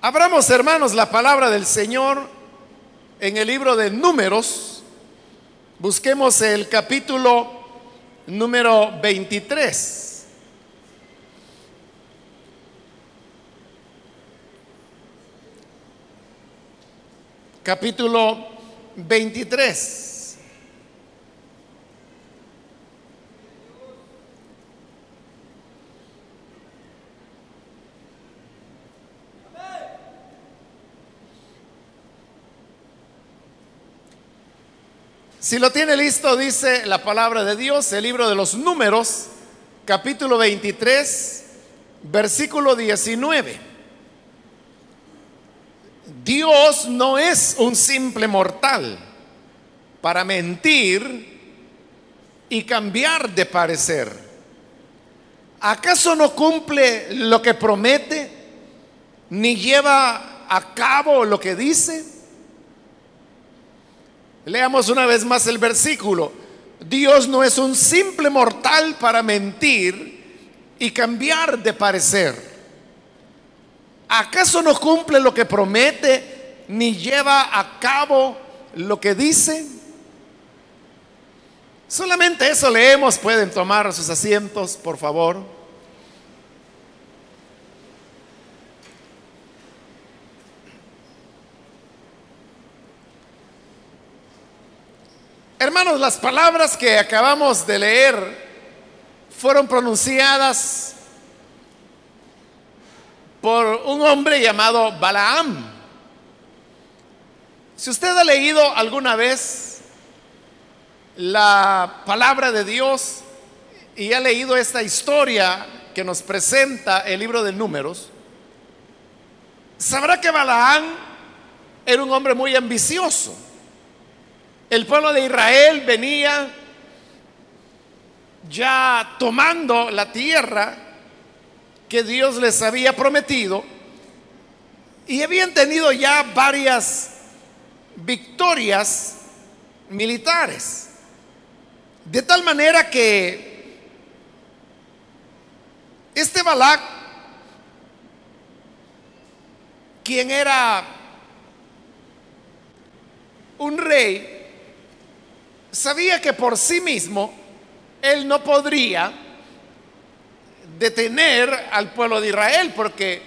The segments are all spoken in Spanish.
Abramos, hermanos, la palabra del Señor en el libro de números. Busquemos el capítulo número 23. Capítulo 23. Si lo tiene listo, dice la palabra de Dios, el libro de los números, capítulo 23, versículo 19. Dios no es un simple mortal para mentir y cambiar de parecer. ¿Acaso no cumple lo que promete ni lleva a cabo lo que dice? Leamos una vez más el versículo. Dios no es un simple mortal para mentir y cambiar de parecer. ¿Acaso no cumple lo que promete ni lleva a cabo lo que dice? Solamente eso leemos. Pueden tomar sus asientos, por favor. Hermanos, las palabras que acabamos de leer fueron pronunciadas por un hombre llamado Balaam. Si usted ha leído alguna vez la palabra de Dios y ha leído esta historia que nos presenta el libro de números, sabrá que Balaam era un hombre muy ambicioso el pueblo de Israel venía ya tomando la tierra que Dios les había prometido y habían tenido ya varias victorias militares. De tal manera que este Balac, quien era un rey, sabía que por sí mismo él no podría detener al pueblo de Israel, porque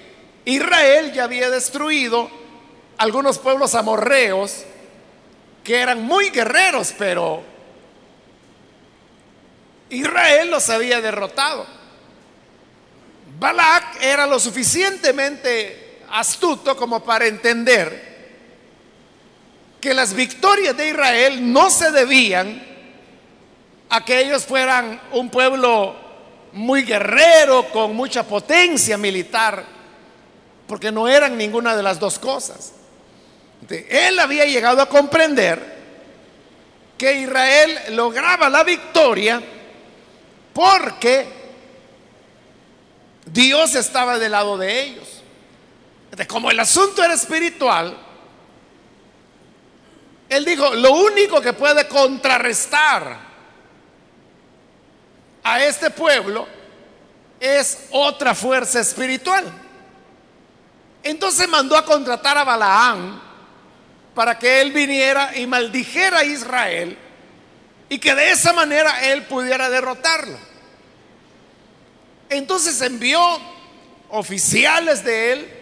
Israel ya había destruido algunos pueblos amorreos que eran muy guerreros, pero Israel los había derrotado. Balak era lo suficientemente astuto como para entender que las victorias de Israel no se debían a que ellos fueran un pueblo muy guerrero, con mucha potencia militar, porque no eran ninguna de las dos cosas. él había llegado a comprender que Israel lograba la victoria porque Dios estaba del lado de ellos. como el asunto era espiritual, él dijo, lo único que puede contrarrestar a este pueblo es otra fuerza espiritual. Entonces mandó a contratar a Balaán para que él viniera y maldijera a Israel y que de esa manera él pudiera derrotarlo. Entonces envió oficiales de él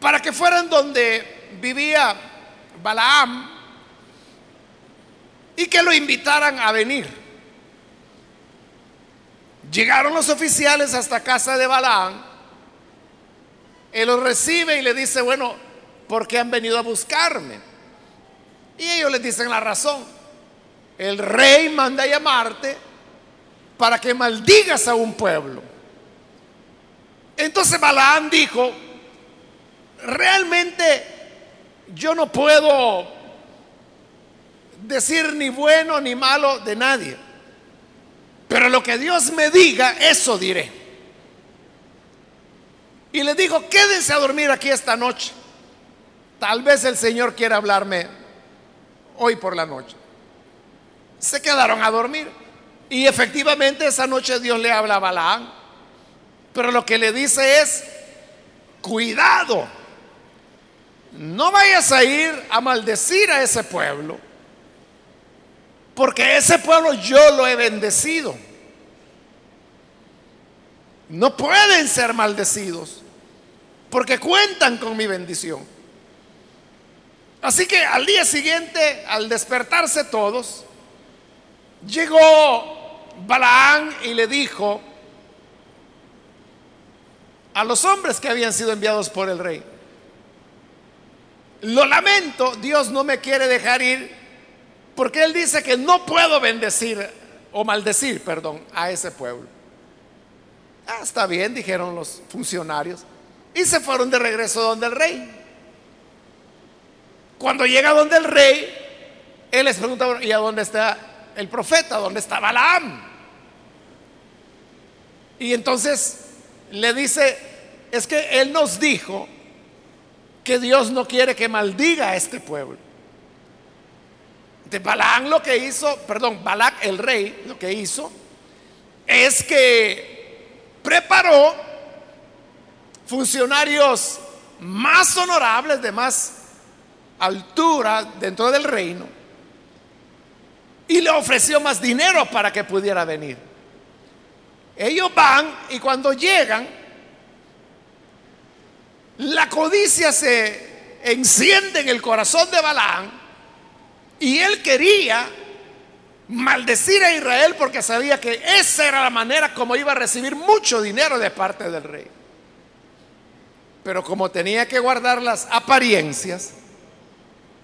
para que fueran donde vivía Balaam y que lo invitaran a venir. Llegaron los oficiales hasta casa de Balaam. Él los recibe y le dice, bueno, ¿por qué han venido a buscarme? Y ellos le dicen la razón. El rey manda a llamarte para que maldigas a un pueblo. Entonces Balaam dijo, realmente yo no puedo decir ni bueno ni malo de nadie. Pero lo que Dios me diga, eso diré. Y le dijo, quédense a dormir aquí esta noche. Tal vez el Señor quiera hablarme hoy por la noche. Se quedaron a dormir. Y efectivamente esa noche Dios le habla a Balaam. Pero lo que le dice es, cuidado no vayas a ir a maldecir a ese pueblo, porque ese pueblo yo lo he bendecido. No pueden ser maldecidos, porque cuentan con mi bendición. Así que al día siguiente, al despertarse todos, llegó Balaán y le dijo a los hombres que habían sido enviados por el rey, lo lamento, Dios no me quiere dejar ir porque Él dice que no puedo bendecir o maldecir, perdón, a ese pueblo. Ah, está bien, dijeron los funcionarios. Y se fueron de regreso donde el rey. Cuando llega donde el rey, él les pregunta, ¿y a dónde está el profeta? ¿Dónde está Balaam? Y entonces le dice, es que él nos dijo que Dios no quiere que maldiga a este pueblo. De Balaam lo que hizo, perdón, Balac el rey lo que hizo es que preparó funcionarios más honorables, de más altura dentro del reino, y le ofreció más dinero para que pudiera venir. Ellos van y cuando llegan, la codicia se enciende en el corazón de Balaán y él quería maldecir a Israel porque sabía que esa era la manera como iba a recibir mucho dinero de parte del rey. Pero como tenía que guardar las apariencias,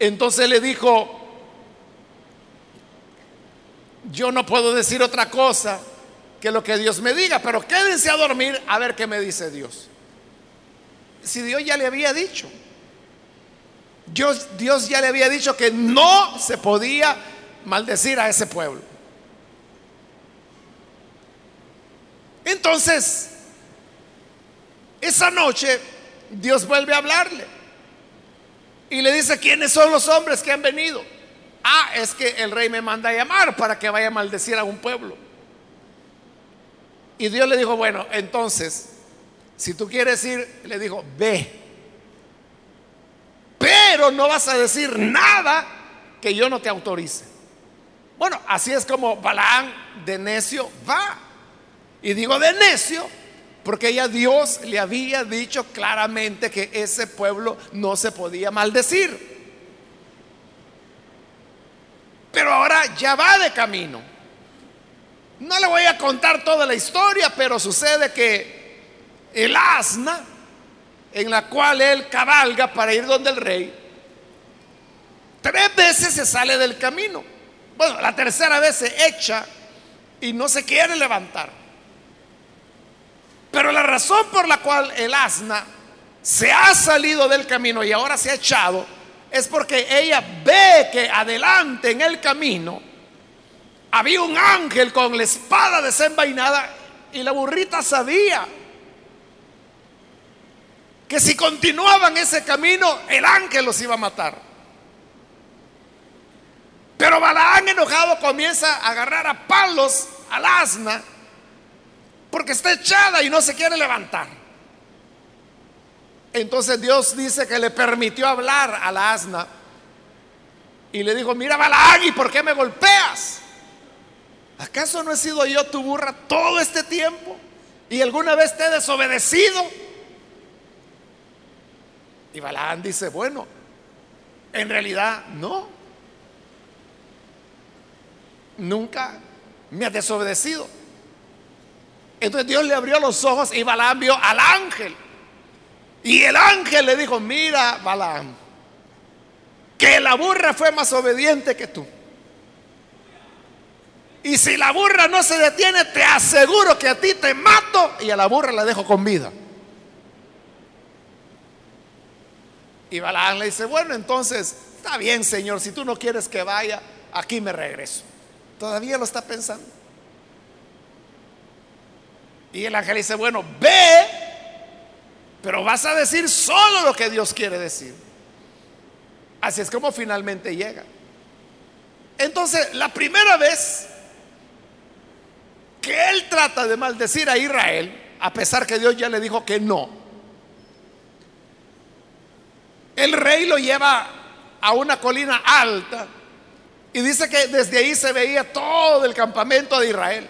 entonces le dijo, yo no puedo decir otra cosa que lo que Dios me diga, pero quédense a dormir a ver qué me dice Dios si Dios ya le había dicho? Dios, ya le había dicho que no se podía maldecir a ese pueblo. Entonces, esa noche Dios vuelve a hablarle y le dice, ¿quiénes son los hombres que han venido? Ah, es que el rey me manda a llamar para que vaya a maldecir a un pueblo. Y Dios le dijo, bueno, entonces, si tú quieres ir, le dijo, ve. Pero no vas a decir nada que yo no te autorice. Bueno, así es como Balaán de necio va. Y digo de necio porque ya Dios le había dicho claramente que ese pueblo no se podía maldecir. Pero ahora ya va de camino. No le voy a contar toda la historia, pero sucede que el asna en la cual él cabalga para ir donde el rey, tres veces se sale del camino. Bueno, la tercera vez se echa y no se quiere levantar. Pero la razón por la cual el asna se ha salido del camino y ahora se ha echado es porque ella ve que adelante en el camino había un ángel con la espada desenvainada y la burrita sabía que si continuaban ese camino, el ángel los iba a matar. Pero Balaán enojado comienza a agarrar a palos al asna porque está echada y no se quiere levantar. Entonces Dios dice que le permitió hablar al asna y le dijo, mira Balaán, ¿y por qué me golpeas? ¿Acaso no he sido yo tu burra todo este tiempo? ¿Y alguna vez te he desobedecido? Y Balaán dice, bueno, en realidad no. Nunca me ha desobedecido. Entonces Dios le abrió los ojos y Balaam vio al ángel. Y el ángel le dijo, mira Balaam, que la burra fue más obediente que tú. Y si la burra no se detiene, te aseguro que a ti te mato y a la burra la dejo con vida. Y Balaam le dice, bueno, entonces, está bien, Señor, si tú no quieres que vaya, aquí me regreso. Todavía lo está pensando. Y el ángel dice, bueno, ve, pero vas a decir solo lo que Dios quiere decir. Así es como finalmente llega. Entonces, la primera vez que él trata de maldecir a Israel, a pesar que Dios ya le dijo que no, el rey lo lleva a una colina alta y dice que desde ahí se veía todo el campamento de Israel.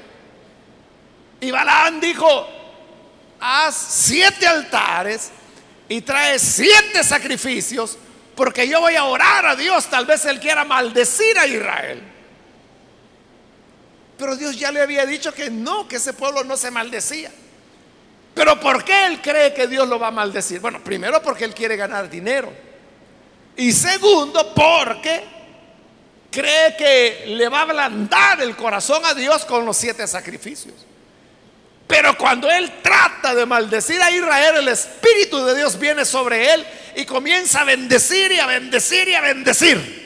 Y Balaán dijo, haz siete altares y trae siete sacrificios porque yo voy a orar a Dios, tal vez él quiera maldecir a Israel. Pero Dios ya le había dicho que no, que ese pueblo no se maldecía. Pero ¿por qué él cree que Dios lo va a maldecir? Bueno, primero porque él quiere ganar dinero. Y segundo, porque cree que le va a ablandar el corazón a Dios con los siete sacrificios. Pero cuando él trata de maldecir a Israel, el Espíritu de Dios viene sobre él y comienza a bendecir y a bendecir y a bendecir.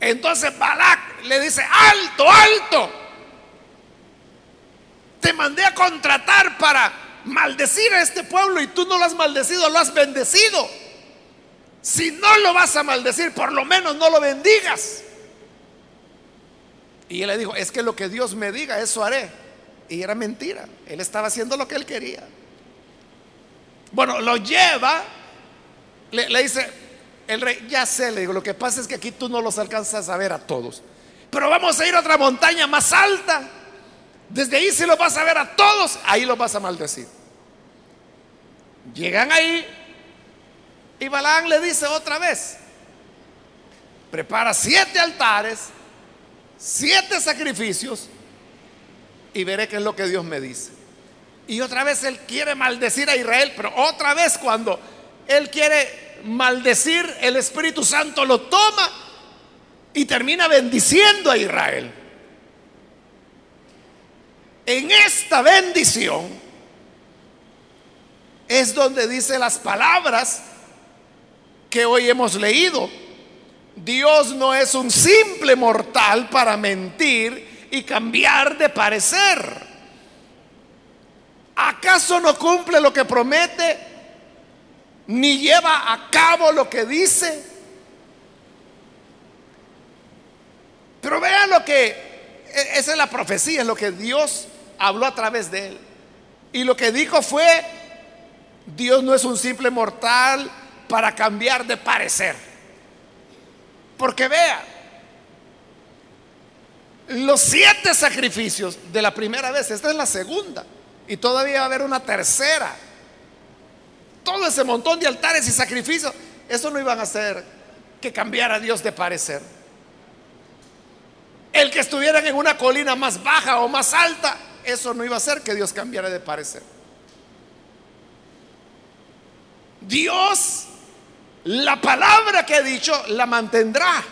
Entonces Balak le dice, alto, alto. Te mandé a contratar para maldecir a este pueblo y tú no lo has maldecido, lo has bendecido. Si no lo vas a maldecir, por lo menos no lo bendigas. Y él le dijo, es que lo que Dios me diga, eso haré. Y era mentira. Él estaba haciendo lo que él quería. Bueno, lo lleva, le, dice, el rey, ya sé, le digo, lo que pasa es que aquí tú no los alcanzas a ver a todos. Pero vamos a ir a otra montaña más alta. Desde ahí si los vas a ver a todos, ahí los vas a maldecir. Llegan ahí y Balaán le dice otra vez, prepara siete altares siete sacrificios y veré qué es lo que Dios me dice. Y otra vez él quiere maldecir a Israel, pero otra vez cuando él quiere maldecir, el Espíritu Santo lo toma y termina bendiciendo a Israel. En esta bendición es donde dice las palabras que hoy hemos leído Dios no es un simple mortal para mentir y cambiar de parecer. ¿Acaso no cumple lo que promete? Ni lleva a cabo lo que dice. Pero vean lo que, e, esa es la profecía, es lo que Dios habló a través de él. Y lo que dijo fue, Dios no es un simple mortal para cambiar de parecer. Porque vea, los siete sacrificios de la primera vez, esta es la segunda, y todavía va a haber una tercera. Todo ese montón de altares y sacrificios, eso no iban a hacer que cambiara Dios de parecer. El que estuvieran en una colina más baja o más alta, eso no iba a hacer que Dios cambiara de parecer. Dios la palabra que he dicho la mantendrá.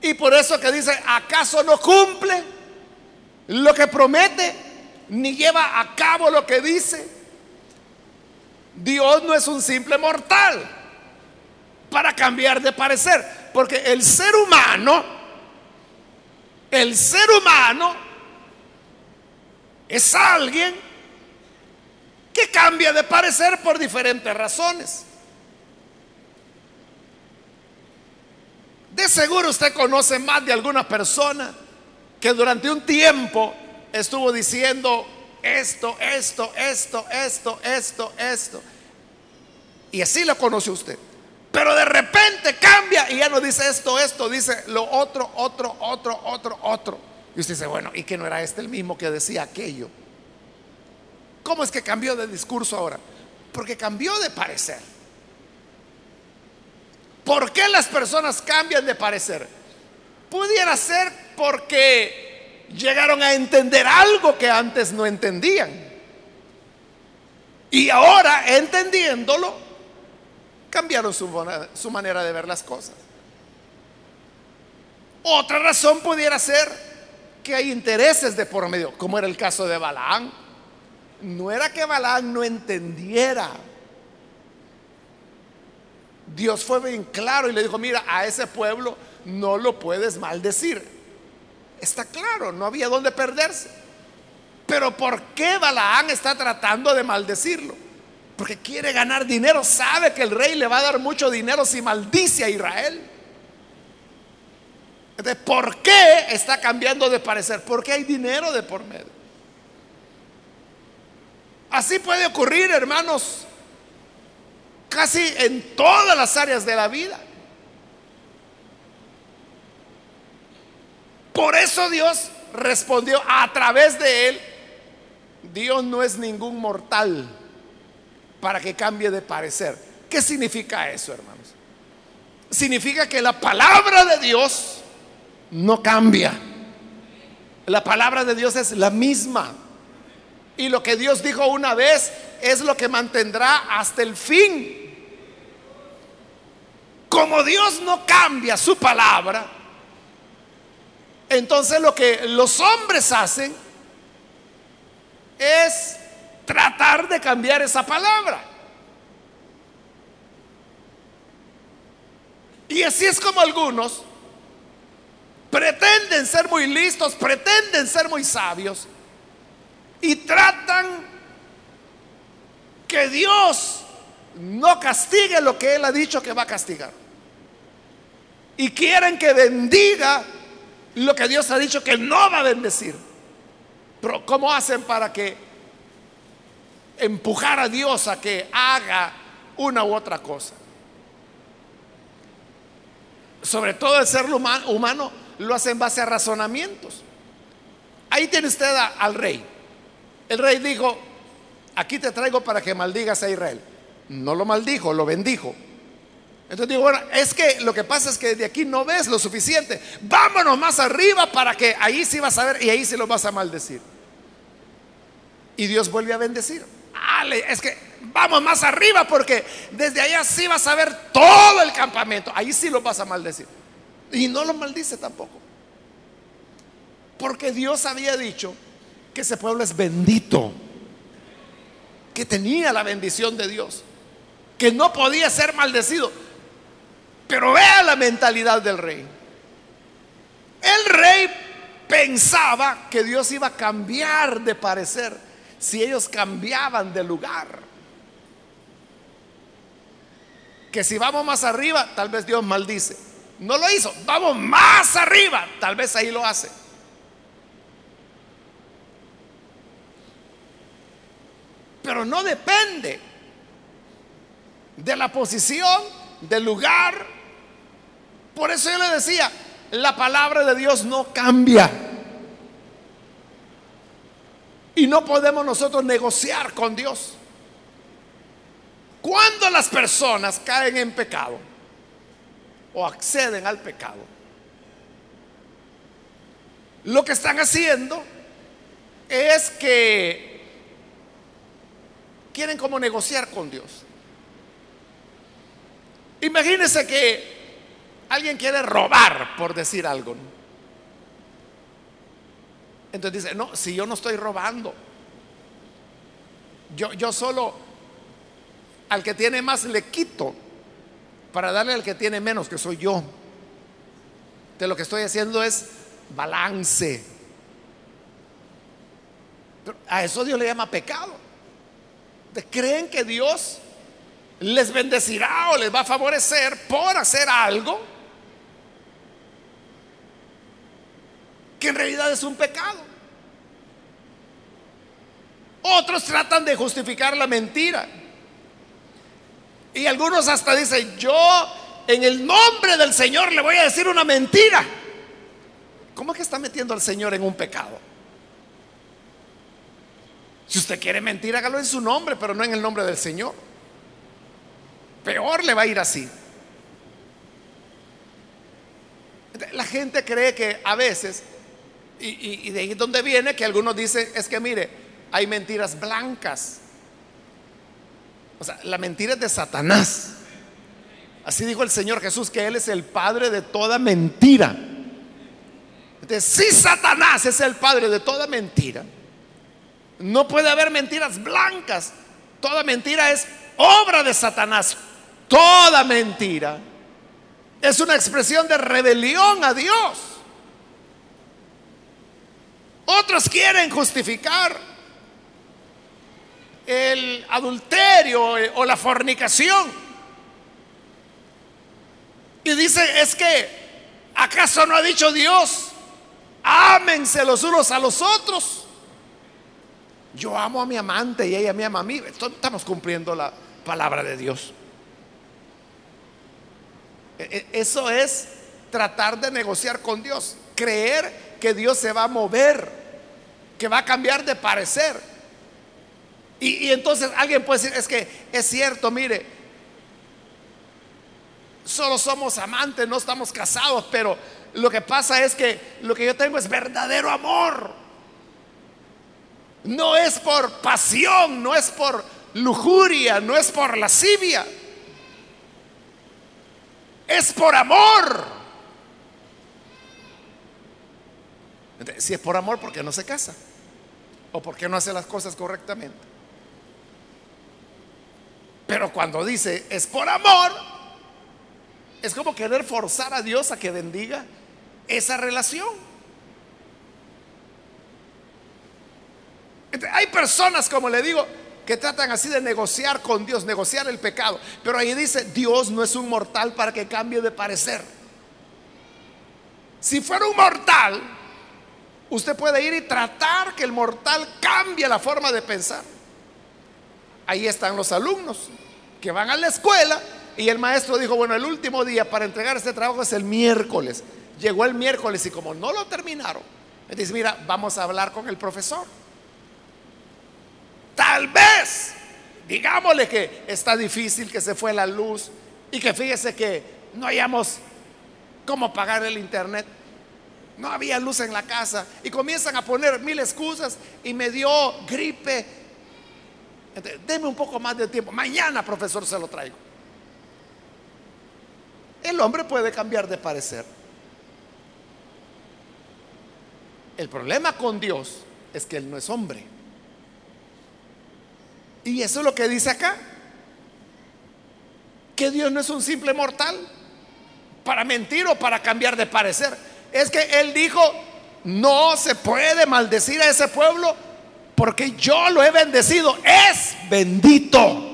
Y por eso que dice, ¿acaso no cumple lo que promete? Ni lleva a cabo lo que dice. Dios no es un simple mortal para cambiar de parecer. Porque el ser humano, el ser humano es alguien que cambia de parecer por diferentes razones. De seguro usted conoce más de alguna persona que durante un tiempo estuvo diciendo esto, esto, esto, esto, esto, esto. Y así lo conoce usted. Pero de repente cambia y ya no dice esto, esto, dice lo otro, otro, otro, otro, otro. Y usted dice, bueno, ¿y que no era este el mismo que decía aquello? ¿Cómo es que cambió de discurso ahora? Porque cambió de parecer. ¿Por qué las personas cambian de parecer? Pudiera ser porque llegaron a entender algo que antes no entendían. Y ahora, entendiéndolo, cambiaron su, su manera de ver las cosas. Otra razón pudiera ser que hay intereses de por medio, como era el caso de Balaán. No era que Balaán no entendiera Dios fue bien claro y le dijo, mira, a ese pueblo no lo puedes maldecir. Está claro, no había dónde perderse. Pero ¿por qué Balaán está tratando de maldecirlo? Porque quiere ganar dinero, sabe que el rey le va a dar mucho dinero si maldice a Israel. Entonces, ¿por qué está cambiando de parecer? Porque hay dinero de por medio. Así puede ocurrir, hermanos, casi en todas las áreas de la vida. Por eso Dios respondió a través de él, Dios no es ningún mortal para que cambie de parecer. ¿Qué significa eso, hermanos? Significa que la palabra de Dios no cambia. La palabra de Dios es la misma. Y lo que Dios dijo una vez es lo que mantendrá hasta el fin. Como Dios no cambia su palabra, entonces lo que los hombres hacen es tratar de cambiar esa palabra. Y así es como algunos pretenden ser muy listos, pretenden ser muy sabios y tratan que Dios no castigue lo que Él ha dicho que va a castigar. Y quieren que bendiga lo que Dios ha dicho que no va a bendecir. Pero ¿cómo hacen para que empujar a Dios a que haga una u otra cosa? Sobre todo el ser humano lo hace en base a razonamientos. Ahí tiene usted al rey. El rey dijo, aquí te traigo para que maldigas a Israel. No lo maldijo, lo bendijo. Entonces digo, bueno, es que lo que pasa es que de aquí no ves lo suficiente. Vámonos más arriba para que ahí sí vas a ver y ahí sí lo vas a maldecir. Y Dios vuelve a bendecir. Ale, es que vamos más arriba porque desde allá sí vas a ver todo el campamento. Ahí sí lo vas a maldecir. Y no lo maldice tampoco. Porque Dios había dicho que ese pueblo es bendito. Que tenía la bendición de Dios. Que no podía ser maldecido. Pero vea la mentalidad del rey. El rey pensaba que Dios iba a cambiar de parecer si ellos cambiaban de lugar. Que si vamos más arriba, tal vez Dios maldice. No lo hizo. Vamos más arriba, tal vez ahí lo hace. Pero no depende de la posición, del lugar, por eso yo le decía, la palabra de Dios no cambia. Y no podemos nosotros negociar con Dios. Cuando las personas caen en pecado o acceden al pecado, lo que están haciendo es que quieren como negociar con Dios. Imagínense que Alguien quiere robar, por decir algo. Entonces dice, no, si yo no estoy robando, yo, yo solo al que tiene más le quito para darle al que tiene menos, que soy yo. De lo que estoy haciendo es balance. a eso Dios le llama pecado. ¿Creen que Dios les bendecirá o les va a favorecer por hacer algo que en realidad es un pecado. Otros tratan de justificar la mentira. Y algunos hasta dicen, yo en el nombre del Señor le voy a decir una mentira. ¿Cómo es que está metiendo al Señor en un pecado? Si usted quiere mentir, hágalo en su nombre, pero no en el nombre del Señor. Peor le va a ir así. La gente cree que a veces y, de ahí donde viene que algunos dicen, es que mire, hay mentiras blancas. La mentira es de Satanás. Así dijo el Señor Jesús, que Él es el padre de toda mentira. Entonces, si Satanás es el padre de toda mentira, no puede haber mentiras blancas. Toda mentira es obra de Satanás. Toda mentira es una expresión de rebelión a Dios. Otros quieren justificar el adulterio eh, o la fornicación. Y dice, es que, ¿acaso no ha dicho Dios? Ámense los unos a los otros. Yo amo a mi amante y ella me ama a mí. Estamos cumpliendo la palabra de Dios. E- e- Eso es tratar de negociar con Dios, creer que Dios se va a mover, que va a cambiar de parecer. Y, entonces alguien puede decir, es que es cierto, mire, solo somos amantes, no estamos casados, pero lo que pasa es que lo que yo tengo es verdadero amor. No es por pasión, no es por lujuria, no es por lascivia. Es por amor. Si es por amor, ¿por qué no se casa? ¿O por qué no hace las cosas correctamente? Pero cuando dice es por amor, es como querer forzar a Dios a que bendiga esa relación. Hay personas, como le digo, que tratan así de negociar con Dios, negociar el pecado. Pero ahí dice, Dios no es un mortal para que cambie de parecer. Si fuera un mortal, usted puede ir y tratar que el mortal cambie la forma de pensar. Ahí están los alumnos que van a la escuela y el maestro dijo, bueno, el último día para entregar este trabajo es el miércoles. Llegó el miércoles y como no lo terminaron, me dice, mira, vamos a hablar con el profesor. Tal vez, digámosle que está difícil, que se fue la luz y que fíjese que no hayamos cómo pagar el internet. No había luz en la casa y comienzan a poner mil excusas y me dio gripe. Deme un poco más de tiempo. Mañana, profesor, se lo traigo. El hombre puede cambiar de parecer. El problema con Dios es que Él no es hombre. Y eso es lo que dice acá. Que Dios no es un simple mortal para mentir o para cambiar de parecer. Es que Él dijo, no se puede maldecir a ese pueblo porque yo lo he bendecido. Es bendito.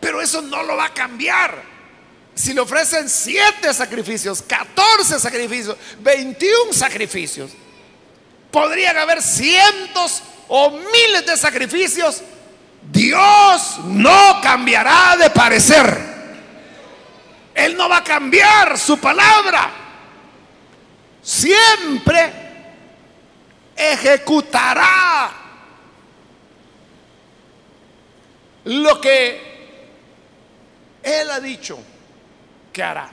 Pero eso no lo va a cambiar. Si le ofrecen siete sacrificios, 14 sacrificios, 21 sacrificios, podrían haber cientos o miles de sacrificios, Dios no cambiará de parecer. Él no va a cambiar su palabra. Siempre ejecutará lo que Él ha dicho que hará.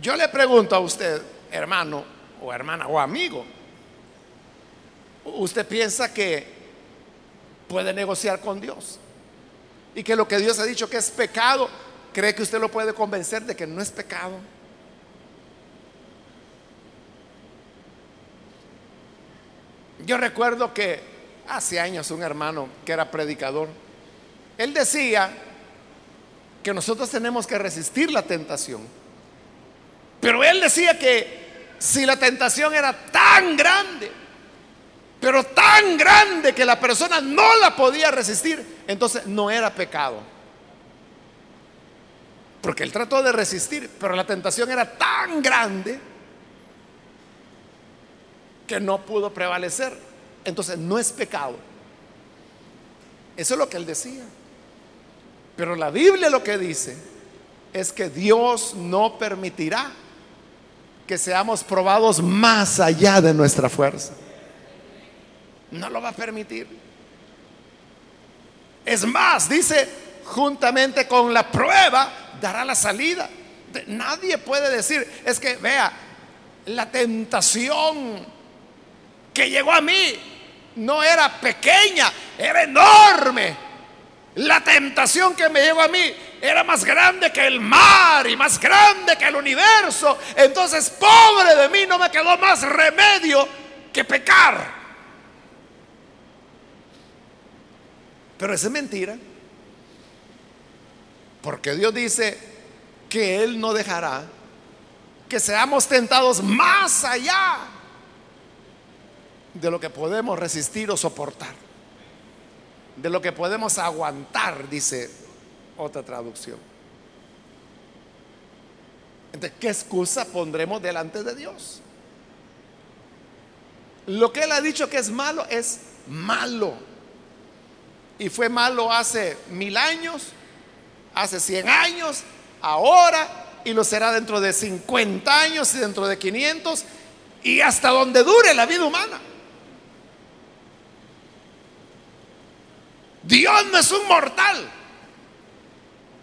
Yo le pregunto a usted, hermano o hermana o amigo, ¿usted piensa que puede negociar con Dios? Y que lo que Dios ha dicho que es pecado, ¿cree que usted lo puede convencer de que no es pecado? Yo recuerdo que hace años un hermano que era predicador, él decía que nosotros tenemos que resistir la tentación. Pero él decía que si la tentación era tan grande, pero tan grande que la persona no la podía resistir, entonces no era pecado. Porque él trató de resistir, pero la tentación era tan grande que no pudo prevalecer. Entonces no es pecado. Eso es lo que él decía. Pero la Biblia lo que dice es que Dios no permitirá que seamos probados más allá de nuestra fuerza. No lo va a permitir. Es más, dice, juntamente con la prueba dará la salida. Nadie puede decir, es que vea, la tentación que llegó a mí no era pequeña, era enorme. La tentación que me llegó a mí era más grande que el mar y más grande que el universo. Entonces, pobre de mí, no me quedó más remedio que pecar. Pero eso es mentira. Porque Dios dice que Él no dejará que seamos tentados más allá de lo que podemos resistir o soportar. De lo que podemos aguantar, dice otra traducción. Entonces, ¿qué excusa pondremos delante de Dios? Lo que Él ha dicho que es malo es malo. y fue malo hace mil años, hace cien años, ahora y lo será dentro de 50 años y dentro de 500 y hasta donde dure la vida humana. Dios no es un mortal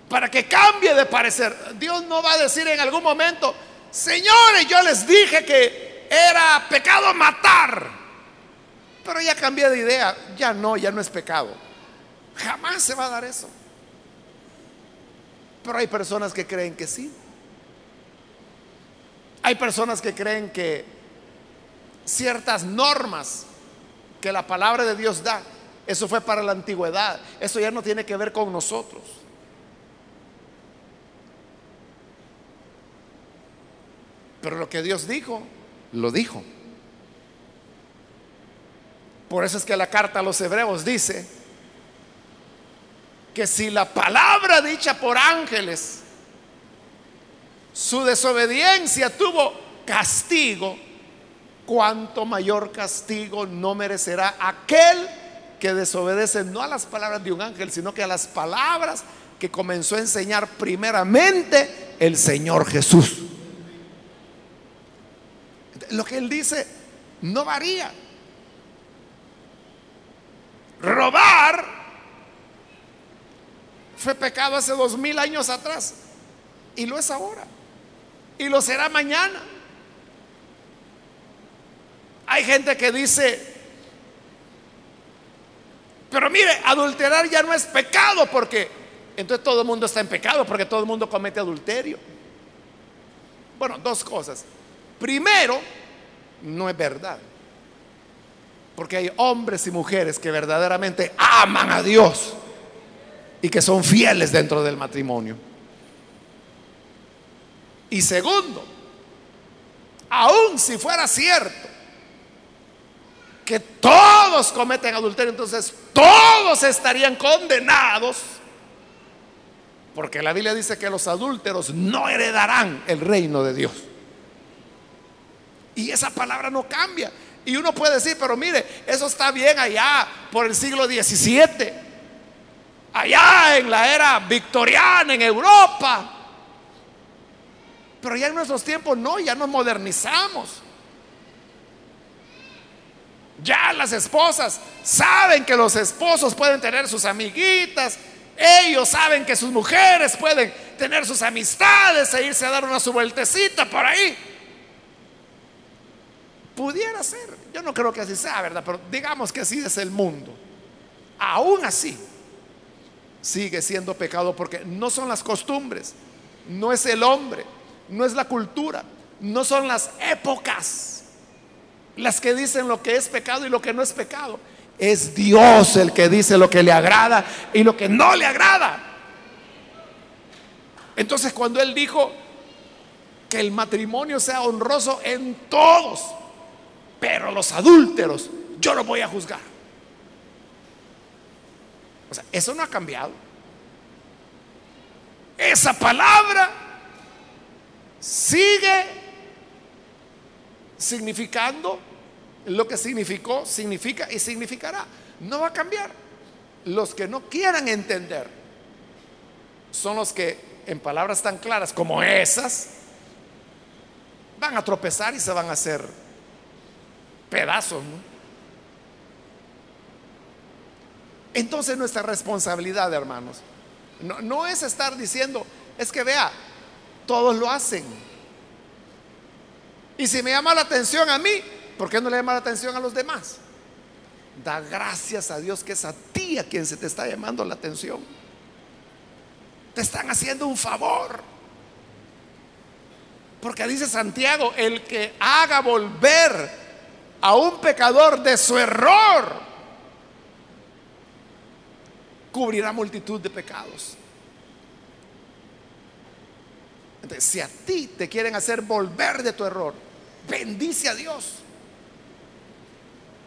para que cambie de parecer. Dios no va a decir en algún momento, señores, yo les dije que era pecado matar, pero ya cambié de idea, ya no, ya no es pecado. Jamás se va a dar eso. Pero hay personas que creen que sí. Hay personas que creen que ciertas normas que la palabra de Dios da, eso fue para la antigüedad, eso ya no tiene que ver con nosotros. Pero lo que Dios dijo, lo dijo. Por eso es que la carta a los hebreos dice que si la palabra dicha por ángeles, su desobediencia tuvo castigo, cuánto mayor castigo no merecerá aquel que desobedece no a las palabras de un ángel, sino que a las palabras que comenzó a enseñar primeramente el Señor Jesús. Lo que él dice no varía. Robar fue pecado hace dos mil años atrás y lo es ahora y lo será mañana. Hay gente que dice, pero mire, adulterar ya no es pecado porque entonces todo el mundo está en pecado porque todo el mundo comete adulterio. Bueno, dos cosas. Primero, no es verdad. Porque hay hombres y mujeres que verdaderamente aman a Dios y que son fieles dentro del matrimonio. Y segundo, aun si fuera cierto todos cometen adulterio, entonces todos estarían condenados, porque la Biblia dice que los adúlteros no heredarán el reino de Dios. Y esa palabra no cambia. Y uno puede decir, pero mire, eso está bien allá por el siglo XVII, allá en la era victoriana, en Europa. Pero ya en nuestros tiempos no, ya nos modernizamos. Ya las esposas saben que los esposos pueden tener sus amiguitas, ellos saben que sus mujeres pueden tener sus amistades e irse a dar una su vueltecita por ahí. Pudiera ser, yo no creo que así sea, ¿verdad? Pero digamos que así es el mundo. Aún así, sigue siendo pecado porque no son las costumbres, no es el hombre, no es la cultura, no son las épocas las que dicen lo que es pecado y lo que no es pecado. Es Dios el que dice lo que le agrada y lo que no le agrada. Entonces cuando Él dijo que el matrimonio sea honroso en todos, pero los adúlteros yo los voy a juzgar. O sea, eso no ha cambiado. Esa palabra sigue significando lo que significó, significa y significará. No va a cambiar. Los que no quieran entender son los que en palabras tan claras como esas van a tropezar y se van a hacer pedazos. Entonces nuestra responsabilidad, hermanos, no, no es estar diciendo, es que vea, todos lo hacen. Y si me llama la atención a mí, ¿por qué no le llama la atención a los demás? Da gracias a Dios que es a ti a quien se te está llamando la atención. Te están haciendo un favor. Porque dice Santiago, el que haga volver a un pecador de su error, cubrirá multitud de pecados. Entonces, si a ti te quieren hacer volver de tu error, bendice a Dios.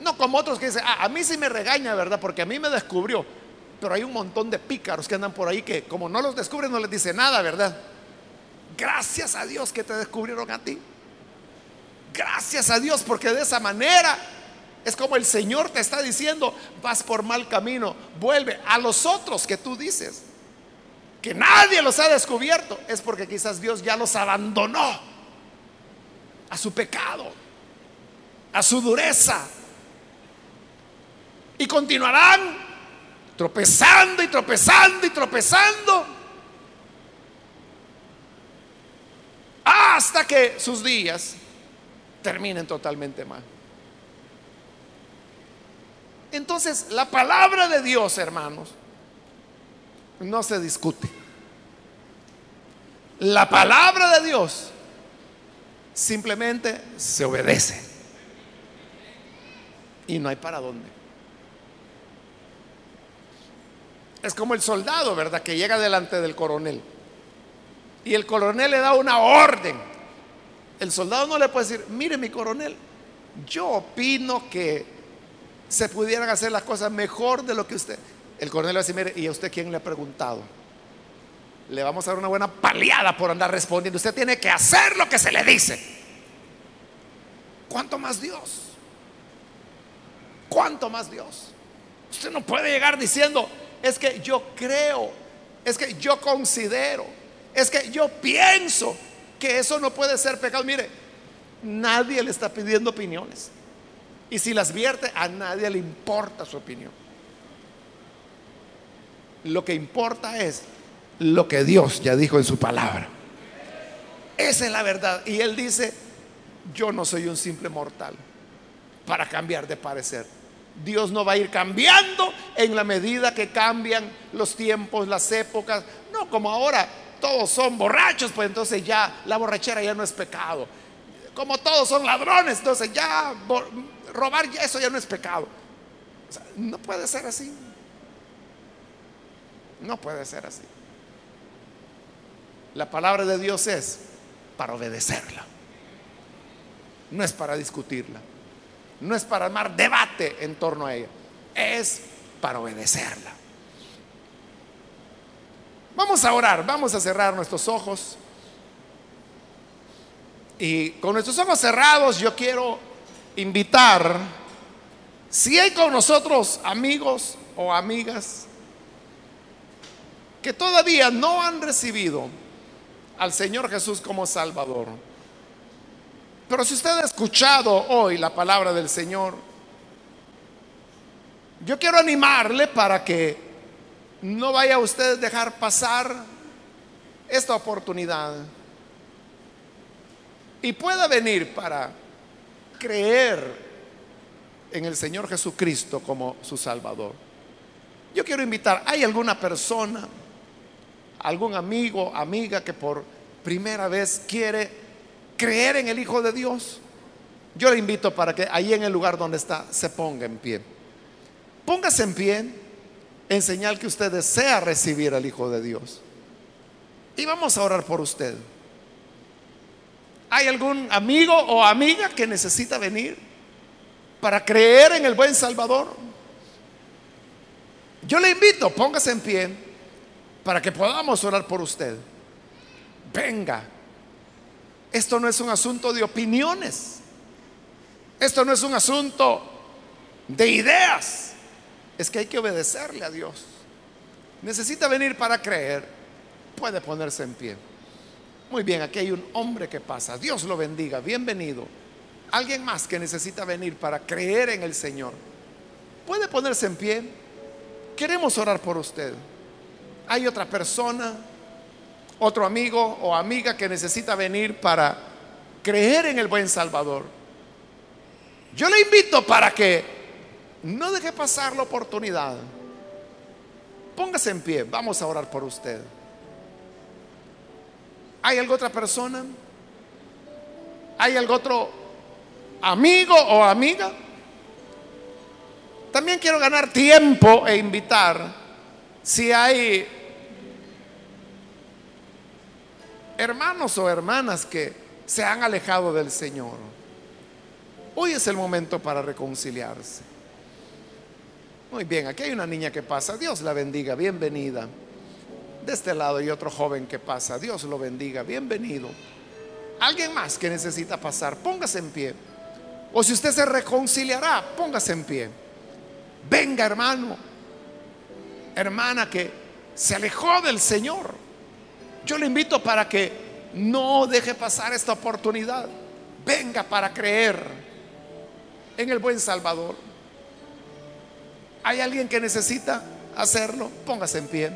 No como otros que dicen, ah, a mí sí me regaña, ¿verdad? Porque a mí me descubrió. Pero hay un montón de pícaros que andan por ahí que como no los descubren no les dice nada, ¿verdad? Gracias a Dios que te descubrieron a ti. Gracias a Dios porque de esa manera Es como el Señor te está diciendo, vas por mal camino, vuelve a los otros que tú dices, que nadie los ha descubierto, es porque quizás Dios ya los abandonó a su pecado, a su dureza. Y continuarán tropezando y tropezando y tropezando hasta que sus días terminen totalmente mal. Entonces, la palabra de Dios, hermanos, no se discute. La palabra de Dios simplemente se obedece. Y no hay para dónde. Es como el soldado, ¿verdad? Que llega delante del coronel. Y el coronel le da una orden. El soldado no le puede decir, mire mi coronel, yo opino que se pudieran hacer las cosas mejor de lo que usted. El coronel va a decir, mire, ¿y a usted quién le ha preguntado? Le vamos a dar una buena paliada por andar respondiendo. Usted tiene que hacer lo que se le dice. ¿Cuánto más Dios? ¿Cuánto más Dios? Usted no puede llegar diciendo, es que yo creo, es que yo considero, es que yo pienso que eso no puede ser pecado. Mire, nadie le está pidiendo opiniones. Y si las vierte, a nadie le importa su opinión. Lo que importa es lo que Dios ya dijo en su palabra. Esa es la verdad. Y Él dice, yo no soy un simple mortal para cambiar de parecer. Dios no va a ir cambiando en la medida que cambian los tiempos, las épocas. No, como ahora todos son borrachos, pues entonces ya la borrachera ya no es pecado. Como todos son ladrones, entonces ya robar eso ya no es pecado. no puede ser así. No puede ser así. La palabra de Dios es para obedecerla. No es para discutirla. No es para armar debate en torno a ella. Es para obedecerla. Vamos a orar, vamos a cerrar nuestros ojos. Y con nuestros ojos cerrados yo quiero invitar, si hay con nosotros amigos o amigas que todavía no han recibido al Señor Jesús como Salvador, pero si usted ha escuchado hoy la palabra del Señor, yo quiero animarle para que no vaya usted a dejar pasar esta oportunidad y pueda venir para creer en el Señor Jesucristo como su Salvador. Yo quiero invitar, ¿hay alguna persona, algún amigo, amiga que por primera vez quiere creer en el Hijo de Dios? Yo le invito para que ahí en el lugar donde está se ponga en pie. Póngase en pie en señal que usted desea recibir al Hijo de Dios. Y vamos a orar por usted. ¿Hay algún amigo o amiga que necesita venir para creer en el buen Salvador? Yo le invito, póngase en pie para que podamos orar por usted. Venga. Esto no es un asunto de opiniones. Esto no es un asunto de ideas. Es que hay que obedecerle a Dios. Necesita venir para creer. Puede ponerse en pie. Muy bien, aquí hay un hombre que pasa. Dios lo bendiga. Bienvenido. Alguien más que necesita venir para creer en el Señor. Puede ponerse en pie. Queremos orar por usted. Hay otra persona, otro amigo o amiga que necesita venir para creer en el buen Salvador. Yo le invito para que no deje pasar la oportunidad. Póngase en pie. Vamos a orar por usted. ¿Hay alguna otra persona? ¿Hay algún otro amigo o amiga? También quiero ganar tiempo e invitar si hay hermanos o hermanas que se han alejado del Señor. Hoy es el momento para reconciliarse. Muy bien, aquí hay una niña que pasa. Dios la bendiga, bienvenida de este lado y otro joven que pasa. Dios lo bendiga. Bienvenido. Alguien más que necesita pasar, póngase en pie. O si usted se reconciliará, póngase en pie. Venga, hermano, hermana que se alejó del Señor. Yo le invito para que no deje pasar esta oportunidad. Venga para creer en el buen Salvador. ¿Hay alguien que necesita hacerlo? Póngase en pie.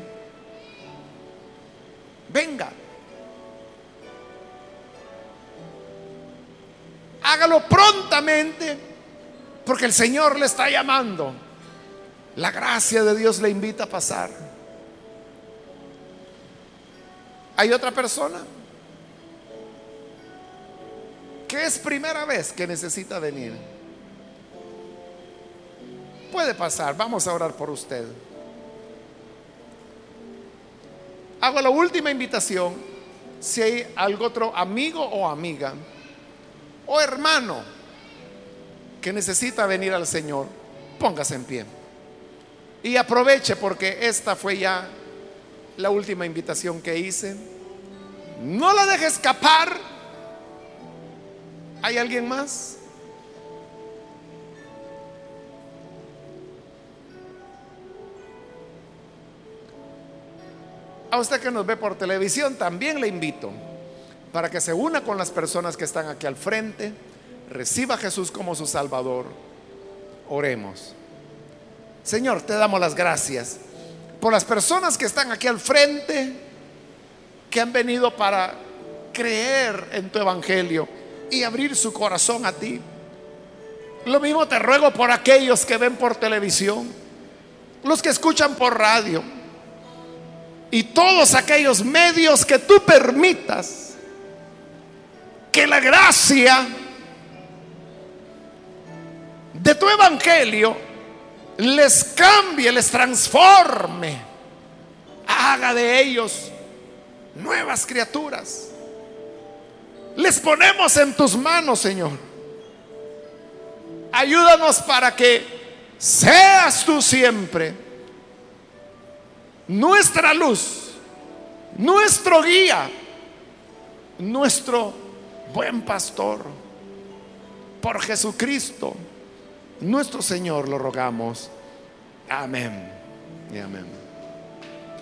Venga. Hágalo prontamente porque el Señor le está llamando. La gracia de Dios le invita a pasar. ¿Hay otra persona? Que es primera vez que necesita venir. Puede pasar, vamos a orar por usted. Hago la última invitación. Si hay algún otro amigo o amiga o hermano que necesita venir al Señor, póngase en pie. Y aproveche porque esta fue ya la última invitación que hice. No la deje escapar. ¿Hay alguien más? A usted que nos ve por televisión, también le invito para que se una con las personas que están aquí al frente, reciba a Jesús como su Salvador. Oremos. Señor, te damos las gracias por las personas que están aquí al frente, que han venido para creer en tu Evangelio y abrir su corazón a ti. Lo mismo te ruego por aquellos que ven por televisión, los que escuchan por radio y todos aquellos medios que tú permitas que la gracia de tu Evangelio les cambie, les transforme, haga de ellos nuevas criaturas. Les ponemos en tus manos, Señor. Ayúdanos para que seas tú siempre nuestra luz, nuestro guía, nuestro buen pastor. Por Jesucristo, nuestro Señor, lo rogamos. Amén y amén.